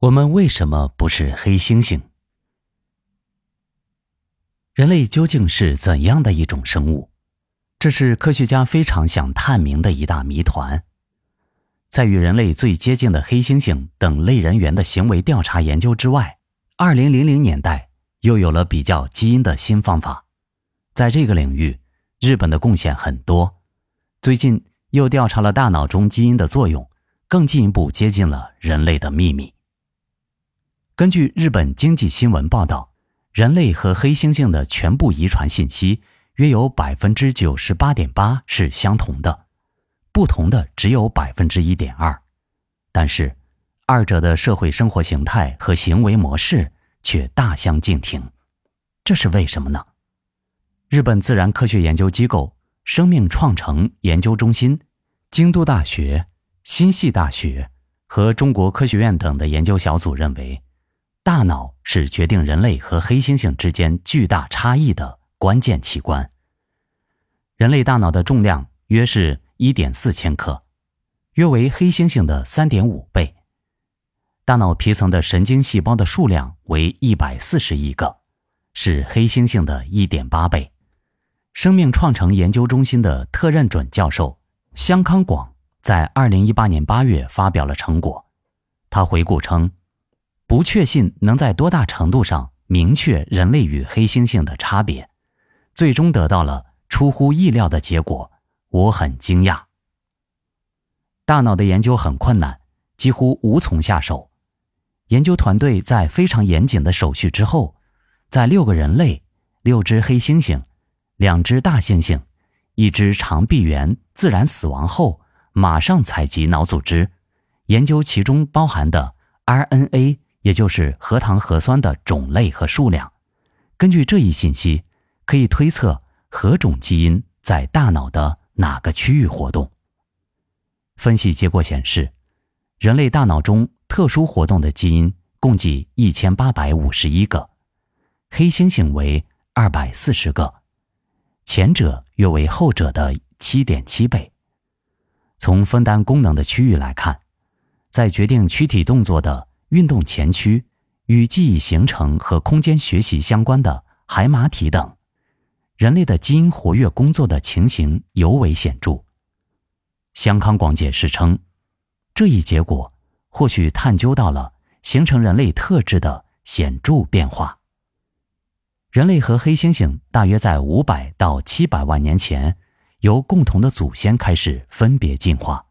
我们为什么不是黑猩猩？人类究竟是怎样的一种生物？这是科学家非常想探明的一大谜团。在与人类最接近的黑猩猩等类人猿的行为调查研究之外，二零零零年代又有了比较基因的新方法。在这个领域，日本的贡献很多。最近又调查了大脑中基因的作用，更进一步接近了人类的秘密。根据日本经济新闻报道，人类和黑猩猩的全部遗传信息约有百分之九十八点八是相同的，不同的只有百分之一点二。但是，二者的社会生活形态和行为模式却大相径庭，这是为什么呢？日本自然科学研究机构生命创成研究中心、京都大学、新系大学和中国科学院等的研究小组认为。大脑是决定人类和黑猩猩之间巨大差异的关键器官。人类大脑的重量约是一点四千克，约为黑猩猩的三点五倍。大脑皮层的神经细胞的数量为一百四十亿个，是黑猩猩的一点八倍。生命创成研究中心的特任准教授香康广在二零一八年八月发表了成果，他回顾称。不确信能在多大程度上明确人类与黑猩猩的差别，最终得到了出乎意料的结果。我很惊讶。大脑的研究很困难，几乎无从下手。研究团队在非常严谨的手续之后，在六个人类、六只黑猩猩、两只大猩猩、一只长臂猿自然死亡后，马上采集脑组织，研究其中包含的 RNA。也就是核糖核酸的种类和数量，根据这一信息，可以推测何种基因在大脑的哪个区域活动。分析结果显示，人类大脑中特殊活动的基因共计一千八百五十一个，黑猩猩为二百四十个，前者约为后者的七点七倍。从分担功能的区域来看，在决定躯体动作的。运动前区与记忆形成和空间学习相关的海马体等，人类的基因活跃工作的情形尤为显著。香康广解释称，这一结果或许探究到了形成人类特质的显著变化。人类和黑猩猩大约在五百到七百万年前由共同的祖先开始分别进化，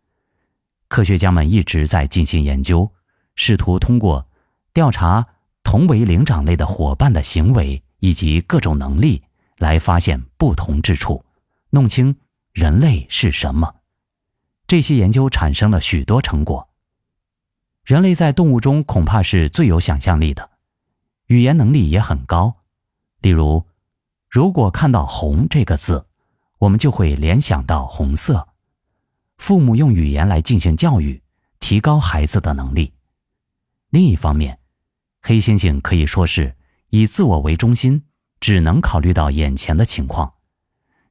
科学家们一直在进行研究。试图通过调查同为灵长类的伙伴的行为以及各种能力，来发现不同之处，弄清人类是什么。这些研究产生了许多成果。人类在动物中恐怕是最有想象力的，语言能力也很高。例如，如果看到“红”这个字，我们就会联想到红色。父母用语言来进行教育，提高孩子的能力。另一方面，黑猩猩可以说是以自我为中心，只能考虑到眼前的情况。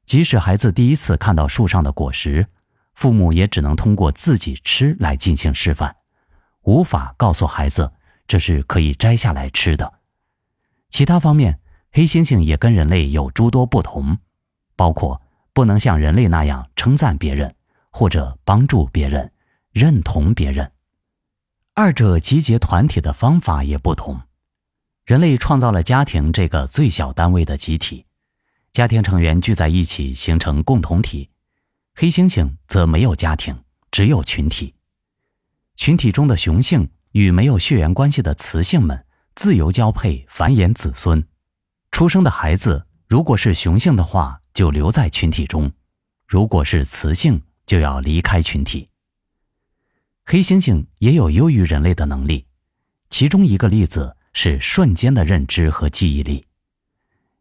即使孩子第一次看到树上的果实，父母也只能通过自己吃来进行示范，无法告诉孩子这是可以摘下来吃的。其他方面，黑猩猩也跟人类有诸多不同，包括不能像人类那样称赞别人，或者帮助别人、认同别人。二者集结团体的方法也不同。人类创造了家庭这个最小单位的集体，家庭成员聚在一起形成共同体；黑猩猩则没有家庭，只有群体。群体中的雄性与没有血缘关系的雌性们自由交配，繁衍子孙。出生的孩子如果是雄性的话，就留在群体中；如果是雌性，就要离开群体。黑猩猩也有优于人类的能力，其中一个例子是瞬间的认知和记忆力。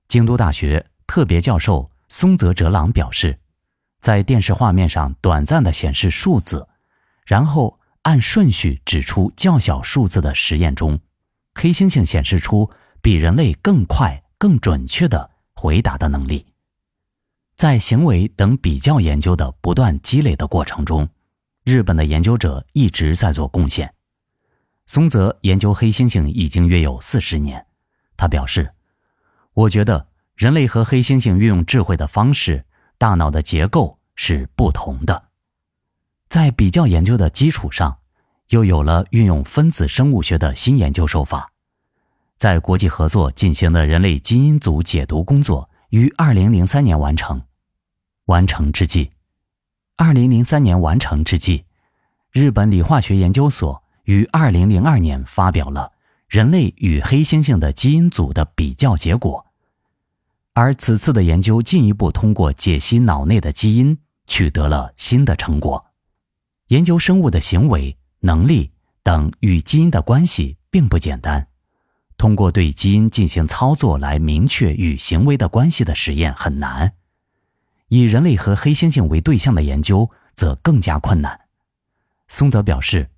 京都大学特别教授松泽哲郎表示，在电视画面上短暂的显示数字，然后按顺序指出较小数字的实验中，黑猩猩显示出比人类更快、更准确的回答的能力。在行为等比较研究的不断积累的过程中。日本的研究者一直在做贡献，松泽研究黑猩猩已经约有四十年，他表示：“我觉得人类和黑猩猩运用智慧的方式、大脑的结构是不同的。在比较研究的基础上，又有了运用分子生物学的新研究手法。在国际合作进行的人类基因组解读工作于二零零三年完成。完成之际，二零零三年完成之际，日本理化学研究所。”于二零零二年发表了人类与黑猩猩的基因组的比较结果，而此次的研究进一步通过解析脑内的基因，取得了新的成果。研究生物的行为、能力等与基因的关系并不简单，通过对基因进行操作来明确与行为的关系的实验很难，以人类和黑猩猩为对象的研究则更加困难。松泽表示。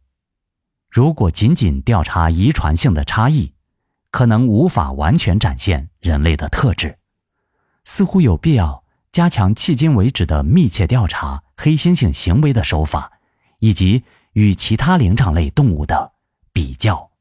如果仅仅调查遗传性的差异，可能无法完全展现人类的特质。似乎有必要加强迄今为止的密切调查黑猩猩行为的手法，以及与其他灵长类动物的比较。